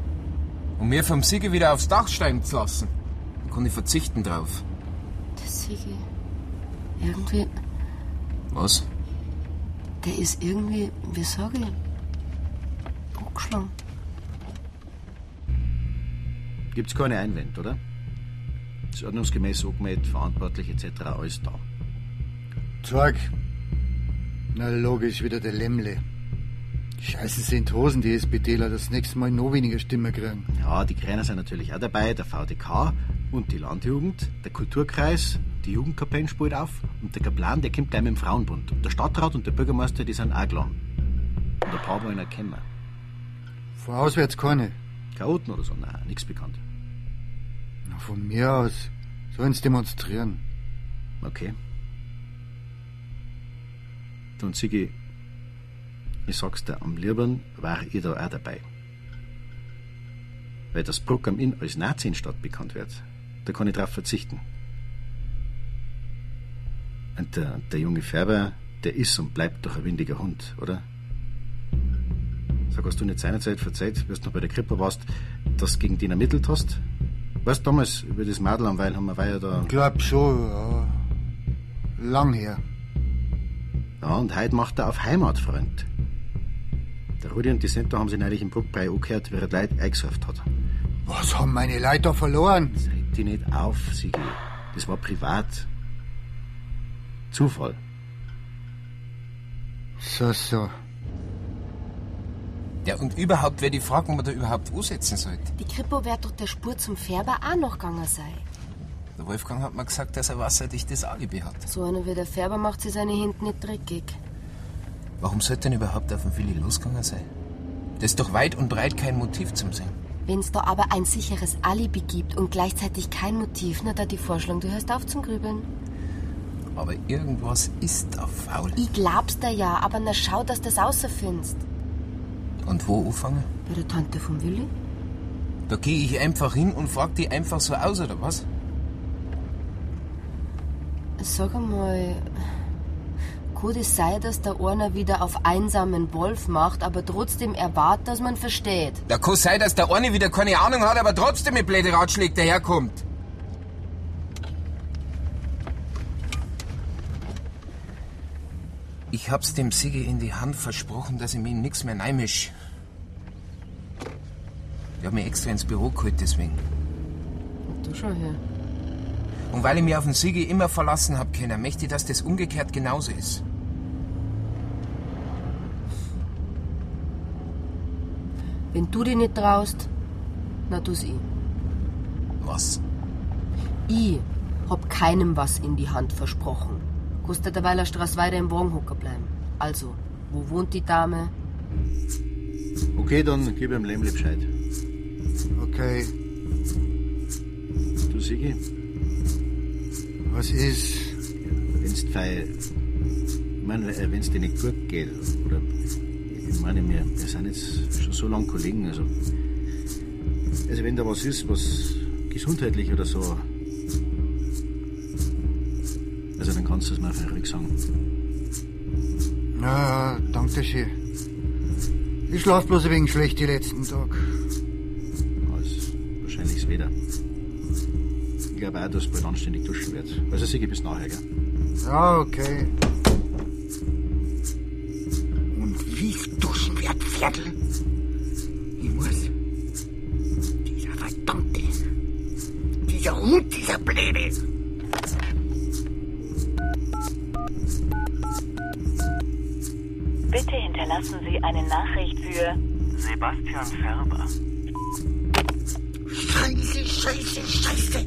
Um mir vom Sieger wieder aufs Dach steigen zu lassen. Dann kann ich verzichten drauf. Das Sigi. Irgendwie, Was? der ist irgendwie, wie sag ich, angeschlagen. Gibt's keine Einwände, oder? Ist ordnungsgemäß angemeldet, verantwortlich etc. alles da. Zeug. Na logisch, wieder der Lämmle. Scheiße sind Hosen, die SPDler das nächste Mal noch weniger Stimmen kriegen. Ja, die Kräner sind natürlich auch dabei, der VDK und die Landjugend, der Kulturkreis, die Jugendkapellen spielt auf und der Kaplan, der kommt gleich mit dem Frauenbund. Und der Stadtrat und der Bürgermeister, die sind auch geladen. Und ein paar wollen auch kommen. Von auswärts keine. Chaoten oder so, nein, nichts bekannt. Na, von mir aus sollen sie demonstrieren. Okay. Und Sigi, ich sag's dir, am liebsten war ich da auch dabei. Weil das Bruck am Inn als Nazi-Stadt bekannt wird, da kann ich drauf verzichten. Und der, der junge Färber, der ist und bleibt doch ein windiger Hund, oder? Sag, hast du nicht seinerzeit verzeiht, du noch bei der Krippe warst, dass du gegen den ermittelt hast? Weißt du, damals über das Madel am Weil haben wir ja da. Glaub schon, ja. Lang her. Ja, und heute macht er auf Heimatfreund. Der Rudi und die Senta haben sich neulich im Bruckbrei angehört, wie er Leute eingesurft hat. Was haben meine Leute da verloren? Reg die nicht auf, Sigi. Das war privat. Zufall. So, so. Ja, und überhaupt wäre die Frage, wo man da überhaupt ansetzen sollte. Die Kripo wird doch der Spur zum Färber auch noch gegangen sein. Der Wolfgang hat mir gesagt, dass er wasserdichtes Alibi hat. So einer wie der Färber macht sich seine Hände nicht dreckig. Warum sollte denn überhaupt auf den Willi losgegangen sein? Das ist doch weit und breit kein Motiv zum Sehen. Wenn's da aber ein sicheres Alibi gibt und gleichzeitig kein Motiv, na da die Vorschlag, du hörst auf zum Grübeln. Aber irgendwas ist da faul. Ich glaub's dir ja, aber na schau, dass du das außerfindest. Und wo anfangen? Bei der Tante vom Willi? Da gehe ich einfach hin und frag die einfach so aus, oder was? Sag einmal, kann es sein, dass der einer wieder auf einsamen Wolf macht, aber trotzdem erwartet, dass man versteht? Da kann sein, dass der eine wieder keine Ahnung hat, aber trotzdem mit blöde Ratschläge daherkommt. Ich hab's dem Sigi in die Hand versprochen, dass ich mir nix mehr neimisch. Ich hab mich extra ins Büro geholt deswegen. Du schau her. Und weil ich mich auf den Sigi immer verlassen hab können, möchte ich, dass das umgekehrt genauso ist. Wenn du dich nicht traust, na tu's ich. Was? Ich hab keinem was in die Hand versprochen. Kannst du derweil eine Straße weiter im Wagen hocken bleiben. Also, wo wohnt die Dame? Okay, dann gib ihm Lämmle Bescheid. Okay. Du, Sigi, Was ist? wenn's fei, ich meine, äh, wenn's dir nicht gut geht, oder, ich meine, wir, wir sind jetzt schon so lange Kollegen, also, also wenn da was ist, was gesundheitlich oder so, kannst du es mir ruhig sagen. Ja, ja, danke schön. Ich schlaf bloß ein wenig schlecht die letzten Tag. Alles wahrscheinlich das Wetter. Ich glaube auch, dass bald anständig duschen wird. Also Sigi, bis nachher, gell? Ja, okay. Und wie ich duschen werd, Viertel? Ich muss. Dieser verdammte. Dieser Hund, dieser Blöde. Hinterlassen Sie eine Nachricht für Sebastian Färber. Scheiße, scheiße, scheiße.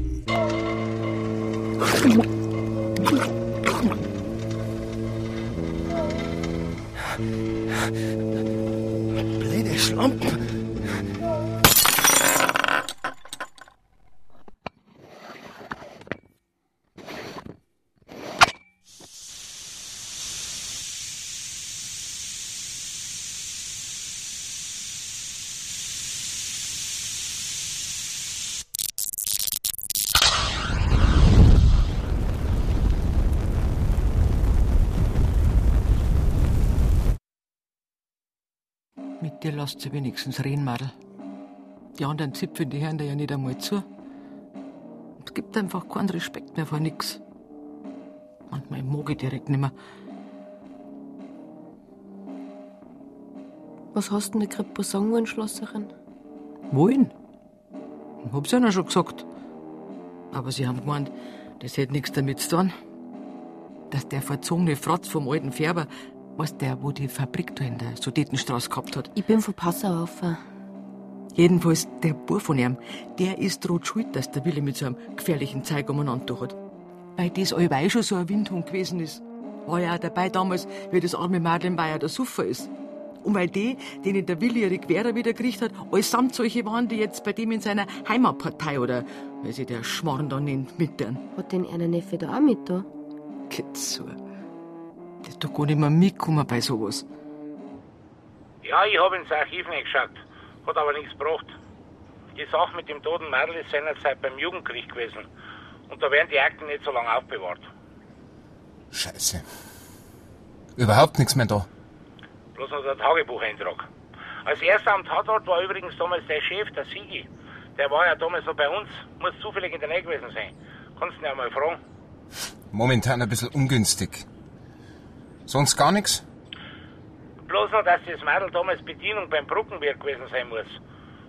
Dir lasst sie wenigstens reden, Madel. Die anderen Zipfeln, die hören dir ja nicht einmal zu. Es gibt einfach keinen Respekt mehr vor nix. Manchmal mag ich direkt nimmer. Was hast du denn gerade sagen wollen, Schlosserin? Wollen? Hab's ja schon gesagt. Aber sie haben gemeint, das hätte nichts damit zu tun. Dass der verzogene Fratz vom alten Färber, was der, wo die Fabrik da in der Sudetenstraße gehabt hat. Ich bin von Passau auf. Jedenfalls der Bub von ihm, der ist droht schuld, dass der Wille mit so einem gefährlichen Zeug umeinander hat. Weil das allweil schon so ein Windhund gewesen ist. War ja auch dabei damals, wie das arme Mädel in Bayern der Suffer ist. Und weil die, denen der Willi ihre Quere wieder gekriegt hat, allesamt solche waren, die jetzt bei dem in seiner Heimatpartei oder, wie sich der Schmarrn da nennt, mit deren. Hat denn einer Neffe da auch mit da? Geht so. Der ist doch gar nicht mehr mitgekommen bei sowas. Ja, ich habe ins Archiv nicht geschaut. Hat aber nichts gebracht. Die Sache mit dem toten Mädel ist seinerzeit beim Jugendgericht gewesen. Und da werden die Akten nicht so lange aufbewahrt. Scheiße. Überhaupt nichts mehr da. Bloß noch der Tagebucheintrag. Als erster am Tatort war übrigens damals der Chef, der Sigi. Der war ja damals noch bei uns. Muss zufällig in der Nähe gewesen sein. Kannst du ihn ja mal fragen. Momentan ein bisschen ungünstig. Sonst gar nichts? Bloß noch, dass das Mädel damals Bedienung beim Brückenwirt gewesen sein muss.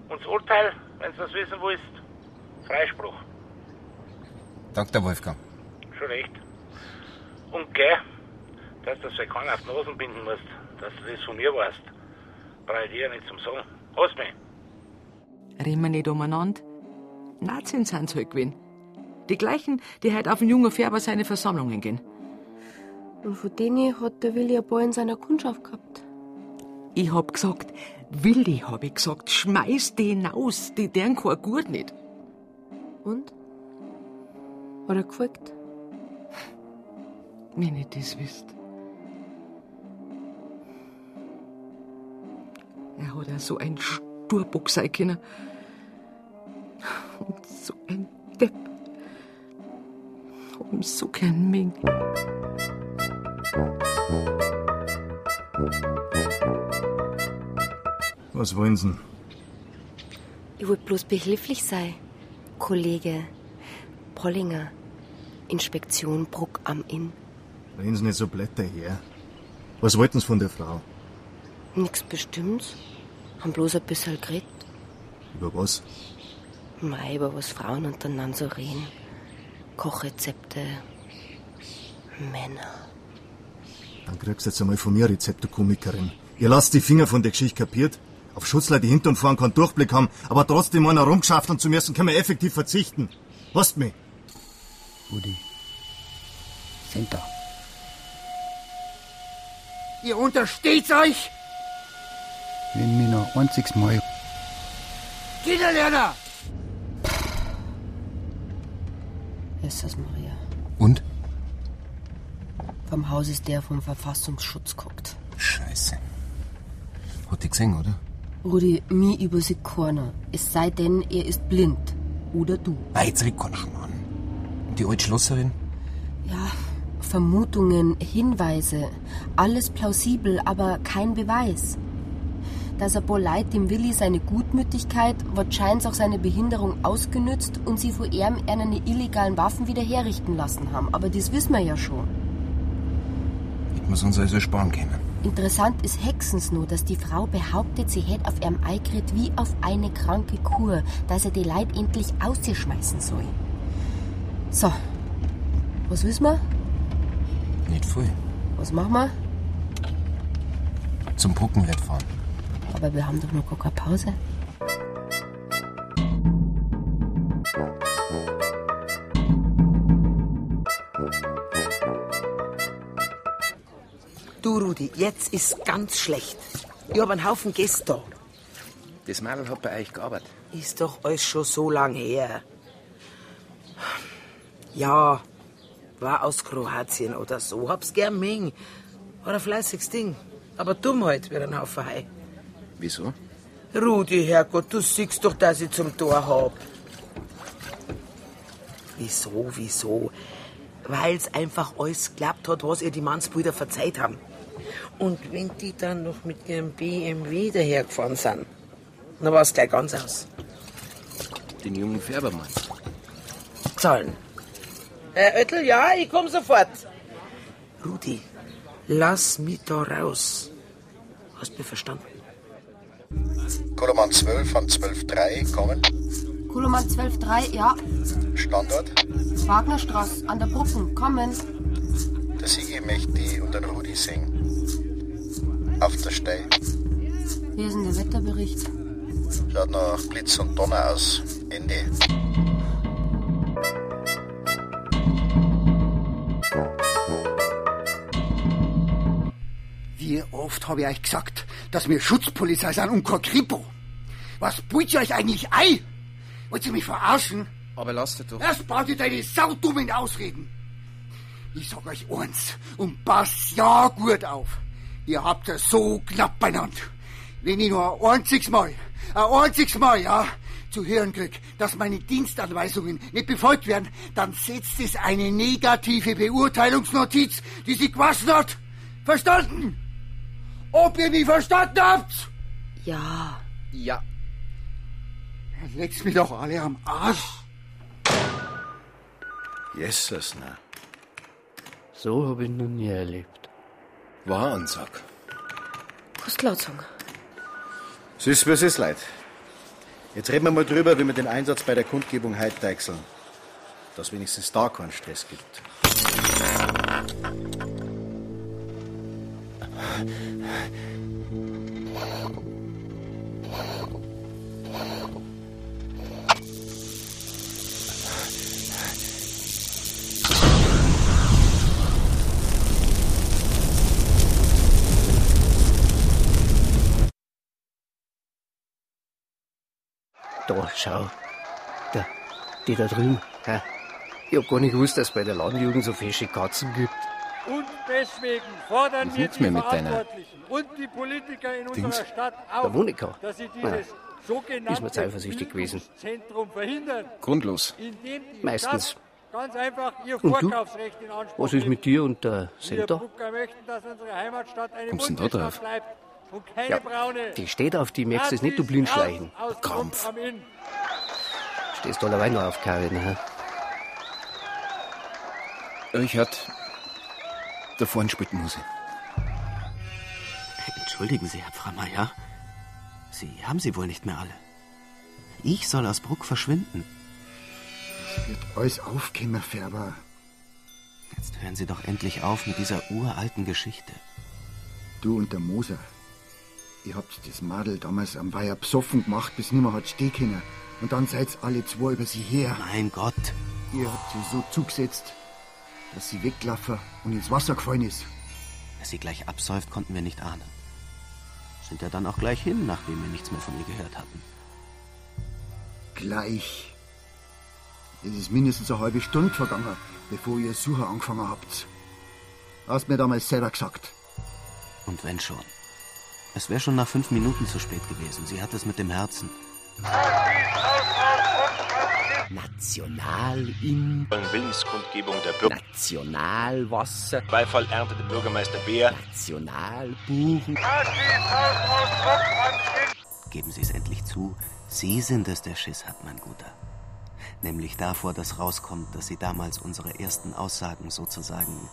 Und das Urteil, wenn du das wissen willst, Freispruch. Dr. Wolfgang. Schon recht. Und gell, dass du so keinen auf die Nasen binden musst, dass du das von mir weißt. Brauche ich dir ja nicht zum Sagen. Hast mich. Reden wir nicht umeinander. Nazis sind's halt gewesen. Die gleichen, die heute auf den jungen Färber seine Versammlungen gehen. Und von denen hat der Willi ein paar in seiner Kundschaft gehabt. Ich hab gesagt, Willi, hab ich gesagt, schmeiß den aus, die deren kein gut nicht. Und? Hat er gefolgt? Wenn ich das wisst. Er hat ja so ein Sturbock sein können. Und so ein Depp. Ihm so gern Ming. Was wollen Sie? Ich wollte bloß behilflich sein. Kollege Pollinger, Inspektion Bruck am Inn. Reden Sie nicht so blätter her. Was wollten Sie von der Frau? Nix Bestimmtes. Haben bloß ein bisschen geredet. Über was? Mei, über was Frauen untereinander so reden. Kochrezepte. Männer. Dann kriegst du jetzt einmal von mir Rezepte, Komikerin. Ihr lasst die Finger von der Geschichte kapiert. Auf Schutzler, die hinter und vorn keinen Durchblick haben, aber trotzdem einer rumgeschafft und zum ersten können wir effektiv verzichten. Hast mich? Rudi. Sind da. Ihr untersteht euch! Wenn mir noch einziges Mal. Geht er, Lerner! Jesus Maria. Und? Vom Haus ist der vom Verfassungsschutz guckt. Scheiße. Hat die gesehen, oder? Rudi, mir übersieht keiner. Es sei denn, er ist blind. Oder du. Schon an. Und die alte Schlosserin? Ja, Vermutungen, Hinweise. Alles plausibel, aber kein Beweis. Dass ein paar Leute dem Willi seine Gutmütigkeit, wahrscheinlich auch seine Behinderung ausgenützt und sie vor ihm eine illegalen Waffen wieder herrichten lassen haben. Aber das wissen wir ja schon. Hätten wir uns also sparen können. Interessant ist Hexens nur, dass die Frau behauptet, sie hätte auf ihrem Eingritt wie auf eine kranke Kur, dass er die Leid endlich ausschmeißen soll. So, was wissen wir? Nicht viel. Was machen wir? Zum Bruckenwirt fahren. Aber wir haben doch noch gar keine Pause. Rudi, jetzt ist ganz schlecht. Ich hab einen Haufen Gäste da. Das Mädel hat bei euch gearbeitet. Ist doch alles schon so lang her. Ja, war aus Kroatien oder so. Hab's gern Ming. War ein fleißiges Ding. Aber dumm halt, wie ein Haufen Hai. Wieso? Rudi, Herrgott, du siehst doch, dass ich zum Tor hab. Wieso, wieso? Weil's einfach alles geklappt hat, was ihr die Mannsbrüder verzeiht haben. Und wenn die dann noch mit ihrem BMW dahergefahren sind, dann war es gleich ganz aus. Den jungen Färbermann. Zahlen. Herr Oettel, ja, ich komm sofort. Rudi, lass mich da raus. Hast du mich verstanden? Koloman 12 an 12.3 kommen. Koloman 12.3, ja. Standort. Wagnerstraße, an der Brücken, kommen. Der Sigi möchte die und den Rudi singen. Auf der Stei. Hier ist denn der Wetterbericht. Schaut nach Blitz und Donner aus. Ende. Wie oft habe ich euch gesagt, dass wir Schutzpolizei sind und kein Kripo? Was pult ihr euch eigentlich ein? Wollt ihr mich verarschen? Aber lasst es doch. Erst baut ihr deine saudummen Ausreden. Ich sag euch eins und passt ja gut auf. Ihr habt es so knapp beieinander. Wenn ich nur ein einziges Mal, ein einziges Mal, ja, zu hören krieg, dass meine Dienstanweisungen nicht befolgt werden, dann setzt es eine negative Beurteilungsnotiz, die sie gewaschen hat. Verstanden? Ob ihr mich verstanden habt? Ja. Ja. Dann leckt's mich doch alle am Arsch. Jesus, na. So habe ich noch nie erlebt. War Ansag. Hast laut sagen. So ist, wie es ist, Leid. Jetzt reden wir mal drüber, wie wir den Einsatz bei der Kundgebung heute deichseln. Dass wenigstens da keinen Stress gibt. Da, schau. Da, die da drüben. Ja. Ich hab gar nicht gewusst, dass es bei der Landjugend so fesche Katzen gibt. Und deswegen fordern Was wir die mir mit deiner Verantwortlichen und die Politiker in Dings? unserer Stadt auf, Monika. dass sie Ja. dieses sogenannte Ist mir zu eifersüchtig gewesen. Zentrum verhindern, Grundlos. indem die Meistens. Stadt ganz einfach ihr Und du? Vorkaufsrecht in Anspruch Was ist mit dir und der Wir Center? Brucker möchten, dass unsere Heimatstadt eine Kommst du denn da Bundesstadt drauf? bleibt Ja, braune. Die steht auf die, merkst du es nicht, du blind schleichen. Aus Krampf. Stehst du allein noch auf, Karin, hä? Richard, da vorne spielt Musik. Entschuldigen Sie, Herr Pframmer, Sie haben sie wohl nicht mehr alle. Ich soll aus Bruck verschwinden. Es wird alles aufkommen, Färber. Jetzt hören Sie doch endlich auf mit dieser uralten Geschichte. Du und der Moser. Ihr habt das Madel damals am Weiher besoffen gemacht, bis nimmer hat stehen können. Und dann seid alle zwei über sie her. Mein Gott. Ihr habt sie so zugesetzt, dass sie weglaufen und ins Wasser gefallen ist. Dass sie gleich absäuft, konnten wir nicht ahnen. Sind ja dann auch gleich hin, nachdem wir nichts mehr von ihr gehört hatten. Gleich. Es ist mindestens eine halbe Stunde vergangen, bevor ihr Sucher angefangen habt. Hast mir damals selber gesagt. Und wenn schon. Es wäre schon nach fünf Minuten zu spät gewesen. Sie hat es mit dem Herzen. National in Willenskundgebung der Bürger. Nationalwasser. Beifall erntete Bürgermeister Beer. Nationalbuchen. Geben Sie es endlich zu. Sie sind es, der Schiss hat, mein Guter. Nämlich davor, dass rauskommt, dass Sie damals unsere ersten Aussagen sozusagen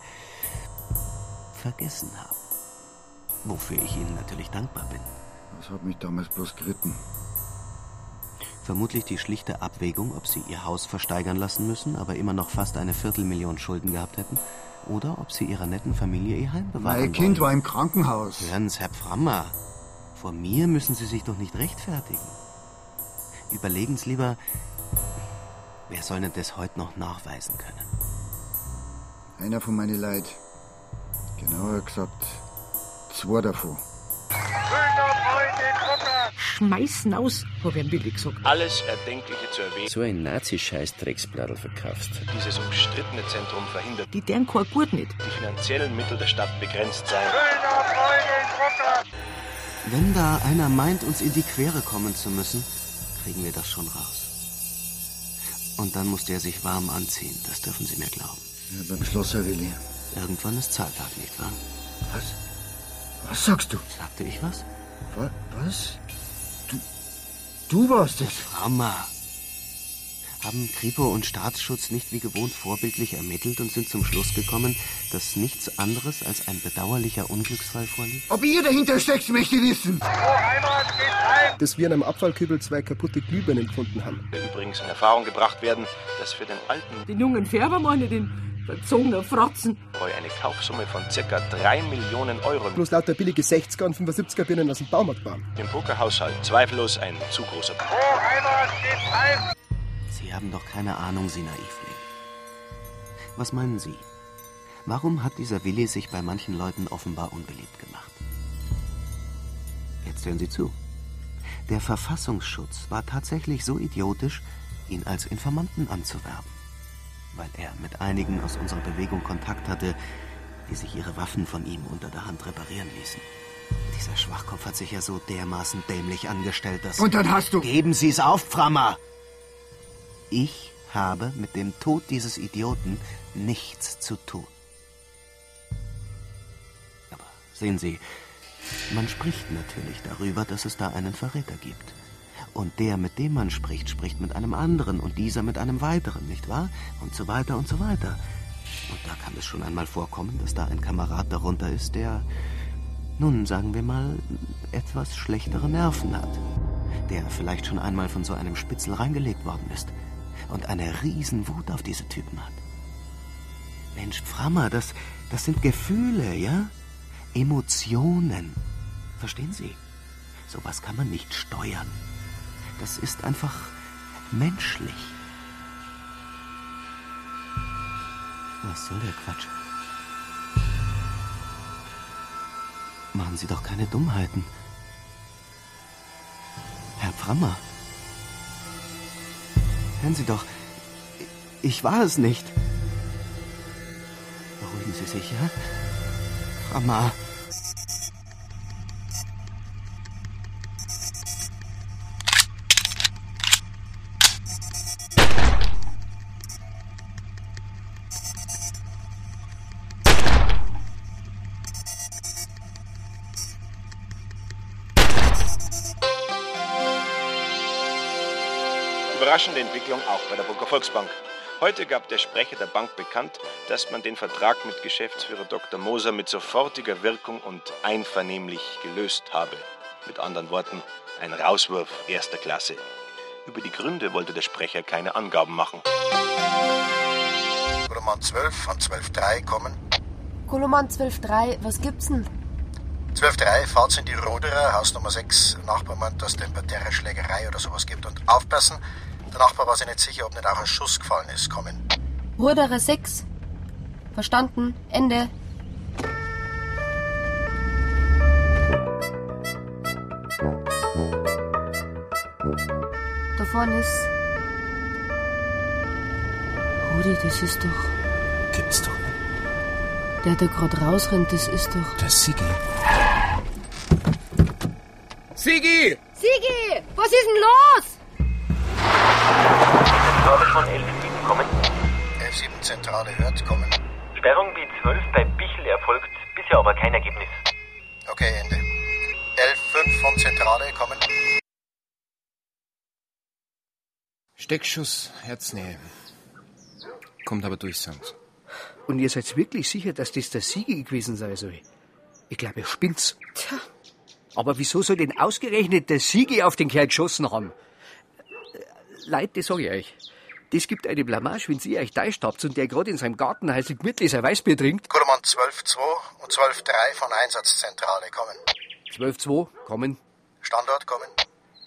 vergessen haben. Wofür ich Ihnen natürlich dankbar bin. Das hat mich damals bloß geritten. Vermutlich die schlichte Abwägung, ob Sie Ihr Haus versteigern lassen müssen, aber immer noch fast eine Viertelmillion Schulden gehabt hätten, oder ob Sie Ihrer netten Familie Ihr Heim bewahren Mein Kind wollen. war im Krankenhaus. Hören's, Herr Pframmer. Vor mir müssen Sie sich doch nicht rechtfertigen. Überlegen's lieber, wer soll denn das heute noch nachweisen können? Einer von meinen Leid. Genauer gesagt, zwei davon. Schmeißen aus, hab ich Willi gesagt. Alles Erdenkliche zu erwähnen. So ein Nazi-Scheiß-Drecksbladel verkaufst. Dieses umstrittene Zentrum verhindert Die deren kein Gut nicht. die finanziellen Mittel der Stadt begrenzt sein. Wenn da einer meint, uns in die Quere kommen zu müssen, kriegen wir das schon raus. Und dann muss der sich warm anziehen, das dürfen Sie mir glauben. Ja, beim Schlosser Willi. Irgendwann ist Zahltag, nicht wahr? Was? Was sagst du? Sagte ich was? Wa- Was? Du, du warst es. Hammer. Haben Kripo und Staatsschutz nicht wie gewohnt vorbildlich ermittelt und sind zum Schluss gekommen, dass nichts anderes als ein bedauerlicher Unglücksfall vorliegt? Ob ihr dahinter steckt, möchte ich wissen. Dass wir in einem Abfallkübel zwei kaputte Glühbirnen gefunden haben. Übrigens in Erfahrung gebracht werden, dass für den alten Den jungen Färber meine, den verzogener Fratzen. Boy eine Kaufsumme von ca. 3 Millionen Euro Bloß lauter billige 60er und 75er Birnen aus dem Baumarkt waren. im Pokerhaushalt zweifellos ein zu großer Sie haben doch keine Ahnung, Sie Naivling. Was meinen Sie? Warum hat dieser Willi sich bei manchen Leuten offenbar unbeliebt gemacht? Jetzt hören Sie zu. Der Verfassungsschutz war tatsächlich so idiotisch, ihn als Informanten anzuwerben. Weil er mit einigen aus unserer Bewegung Kontakt hatte, die sich ihre Waffen von ihm unter der Hand reparieren ließen. Dieser Schwachkopf hat sich ja so dermaßen dämlich angestellt, dass... Und dann hast du- Geben Sie es auf, Frammer! Ich habe mit dem Tod dieses Idioten nichts zu tun. Aber sehen Sie, man spricht natürlich darüber, dass es da einen Verräter gibt. Und der, mit dem man spricht, spricht mit einem anderen und dieser mit einem weiteren, nicht wahr? Und so weiter und so weiter. Und da kann es schon einmal vorkommen, dass da ein Kamerad darunter ist, der, nun sagen wir mal, etwas schlechtere Nerven hat. Der vielleicht schon einmal von so einem Spitzel reingelegt worden ist und eine Riesenwut auf diese Typen hat. Mensch, Frammer, das, das sind Gefühle, ja? Emotionen. Verstehen Sie? Sowas kann man nicht steuern. Das ist einfach menschlich. Was soll der Quatsch? Machen Sie doch keine Dummheiten. Herr Frammer. Hören Sie doch, ich war es nicht. Beruhigen Sie sich, ja? Frammer. Überraschende Entwicklung auch bei der Burger Volksbank. Heute gab der Sprecher der Bank bekannt, dass man den Vertrag mit Geschäftsführer Dr. Moser mit sofortiger Wirkung und einvernehmlich gelöst habe. Mit anderen Worten, ein Rauswurf erster Klasse. Über die Gründe wollte der Sprecher keine Angaben machen. Roman 12 von 12.3 kommen. Koloman 12.3, was gibt's denn? 12.3, fahrt in die Roderer, Haus Nummer 6. Nachbar meint, dass es da eine Terrorschlägerei oder sowas gibt. Und aufpassen, der Nachbar war sich nicht sicher, ob nicht auch ein Schuss gefallen ist. Kommen. Ruderer 6. Verstanden. Ende. Da vorne ist. Rudi, das ist doch. Gibt's doch nicht. Der, der gerade rausrennt, das ist doch. Der Sigi. Sigi! Sigi, was ist denn los? Zentrale von 11.7 kommen. 11.7 Zentrale hört, kommen. Sperrung B12 bei Bichel erfolgt, bisher aber kein Ergebnis. Okay, Ende. 11.5 von Zentrale kommen. Steckschuss, Herznähe. Kommt aber durch, Sands. Und ihr seid wirklich sicher, dass das der Sigi gewesen sein soll? Ich glaube, ihr spinnt's. Tja. Aber wieso soll denn ausgerechnet der Sigi auf den Kerl geschossen haben? Leute, das sag ich euch. Das gibt eine Blamage, wenn ihr euch täuscht habt und der gerade in seinem Garten heiße gemütlich sein Weißbier trinkt. Kurman 12.2 und 12.3 von Einsatzzentrale kommen. 12-2, kommen. Standort kommen.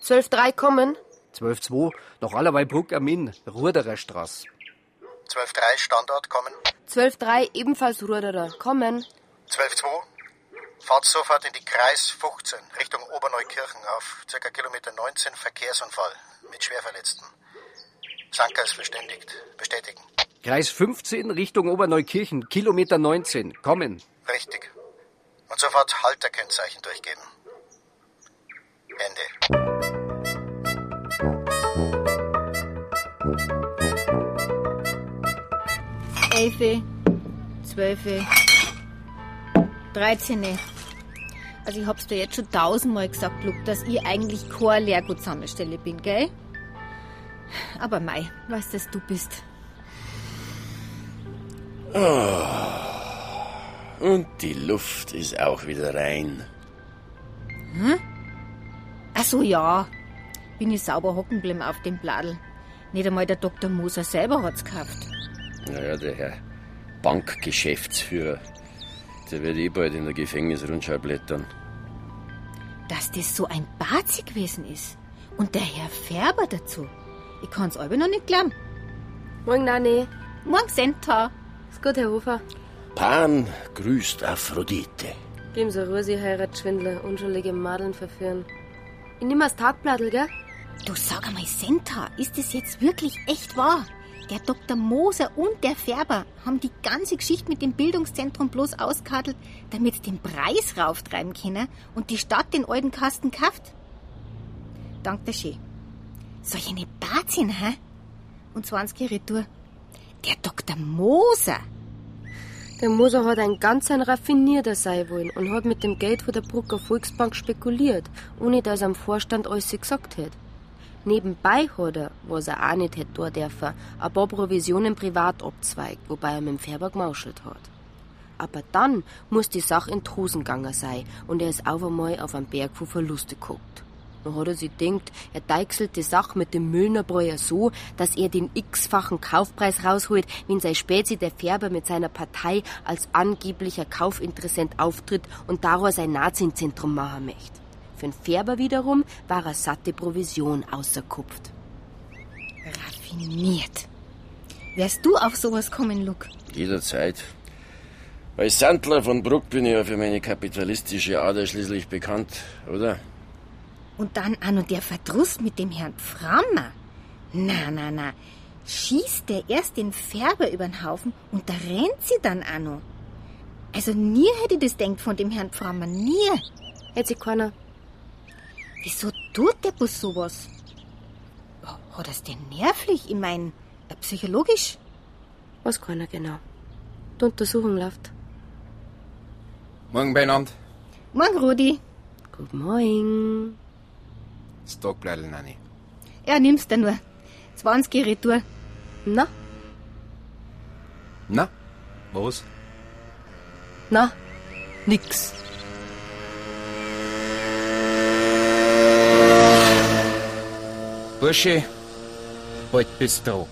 12.3 kommen. 12-2, nach Allerweilbruck am Inn, Ruderer Straße. 12.3 Standort kommen. 12.3 ebenfalls Ruderer. Kommen. 12.2 fahrt sofort in die Kreis 15 Richtung Oberneukirchen auf ca. Kilometer 19 Verkehrsunfall mit Schwerverletzten. Sanka ist verständigt. Bestätigen. Kreis 15 Richtung Oberneukirchen, Kilometer 19. Kommen. Richtig. Und sofort Halterkennzeichen durchgeben. Ende. Elfe, Zwölfe, Dreizehne, Also ich hab's dir jetzt schon tausendmal gesagt, Luke, dass ich eigentlich keine Lehrgutsammelstelle bin, gell? Aber Mai, weißt dass du bist. Oh. Und die Luft ist auch wieder rein. Hm? Ach so, ja. Bin ich sauber hocken geblieben auf dem Bladel. Nicht einmal der Dr. Moser selber hat's gekauft. Naja, der Herr Bankgeschäftsführer, der wird eh bald in der Gefängnisrundschau blättern. Dass das so ein Bazi gewesen ist. Und der Herr Färber dazu. Ich kann's aber noch nicht glauben. Morgen, Nanni. Morgen, Senta. Ist gut, Herr Hofer. Pan grüßt Aphrodite. Geben Sie Ruhe, Sie Heiratsschwindler, unschuldige Madeln verführen. Ich nehme das Tagblattl, gell? Du sag einmal, Senta, ist das jetzt wirklich echt wahr? Der Dr. Moser und der Färber haben die ganze Geschichte mit dem Bildungszentrum bloß ausgekartelt, damit sie den Preis rauftreiben können und die Stadt den alten Kasten kauft. Danke schön. Solche eine Bazin, hä? Und 20 Retour. Der Dr. Moser. Der Moser hat ein ganz ein raffinierter sein wollen und hat mit dem Geld von der Brucker Volksbank spekuliert, ohne dass er am Vorstand alles gesagt hätte. Nebenbei hat er, was er auch nicht hätte tun dürfen, ein paar Provisionen privat abzweigt, wobei er mit dem Färber gemauschelt hat. Aber dann muss die Sache in Trusen gegangen sein und er ist auf einmal auf einen Berg von Verluste geguckt. Dann hat er sich gedacht, er deichselt die Sache mit dem Müllnerbräuer so, dass er den x-fachen Kaufpreis rausholt, wenn sein Spätzi der Färber mit seiner Partei als angeblicher Kaufinteressent auftritt und daraus ein Nazizentrum machen möchte. Für den Färber wiederum war er satte Provision außerkupft. Raffiniert. Wärst du auf sowas kommen, Luke? Jederzeit. Als Sandler von Bruck bin ich ja für meine kapitalistische Ader schließlich bekannt, oder? Und dann auch noch der Verdruss mit dem Herrn Frammer. Na, na, na. Schießt der erst den Färber übern Haufen und da rennt sie dann auch noch. Also nie hätte ich das denkt von dem Herrn Frammer, nie. Hätte sie keiner. Wieso tut der Bus sowas? Hat er's denn nervlich? Ich mein, äh, psychologisch? Weiß keiner genau. Die Untersuchung läuft. Morgen beieinander. Morgen, Rudi. Guten Morgen. Das Tagblattl, Nanni. Ja, nimm's da nur. 20 Retour. Na? Na, was? Na, nix. Bursche, bald bist du.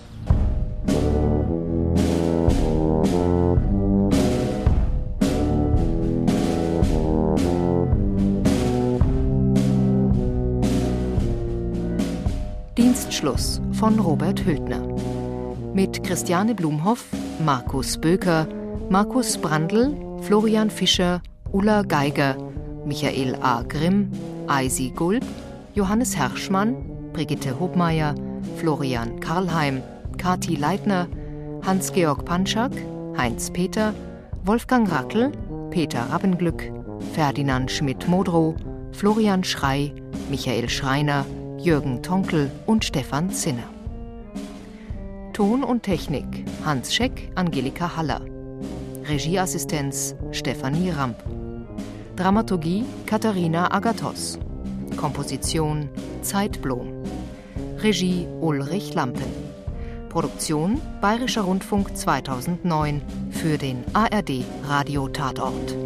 Dienstschluss von Robert Hültner. Mit Christiane Blumhoff, Markus Böker, Markus Brandl, Florian Fischer, Ulla Geiger, Michael A. Grimm, Eisi Gulb, Johannes Herschmann, Brigitte Hobmeier, Florian Karlheim, Kati Leitner, Hans-Georg Panschak, Heinz Peter, Wolfgang Rackel, Peter Rabbenglück, Ferdinand Schmidt-Modrow, Florian Schrei, Michael Schreiner, Jürgen Tonkel und Stefan Zinner. Ton und Technik Hans Scheck, Angelika Haller. Regieassistenz Stefanie Ramp. Dramaturgie Katharina Agathos. Komposition Zeitblom. Regie Ulrich Lampen. Produktion Bayerischer Rundfunk 2009 für den ARD Radio Tatort.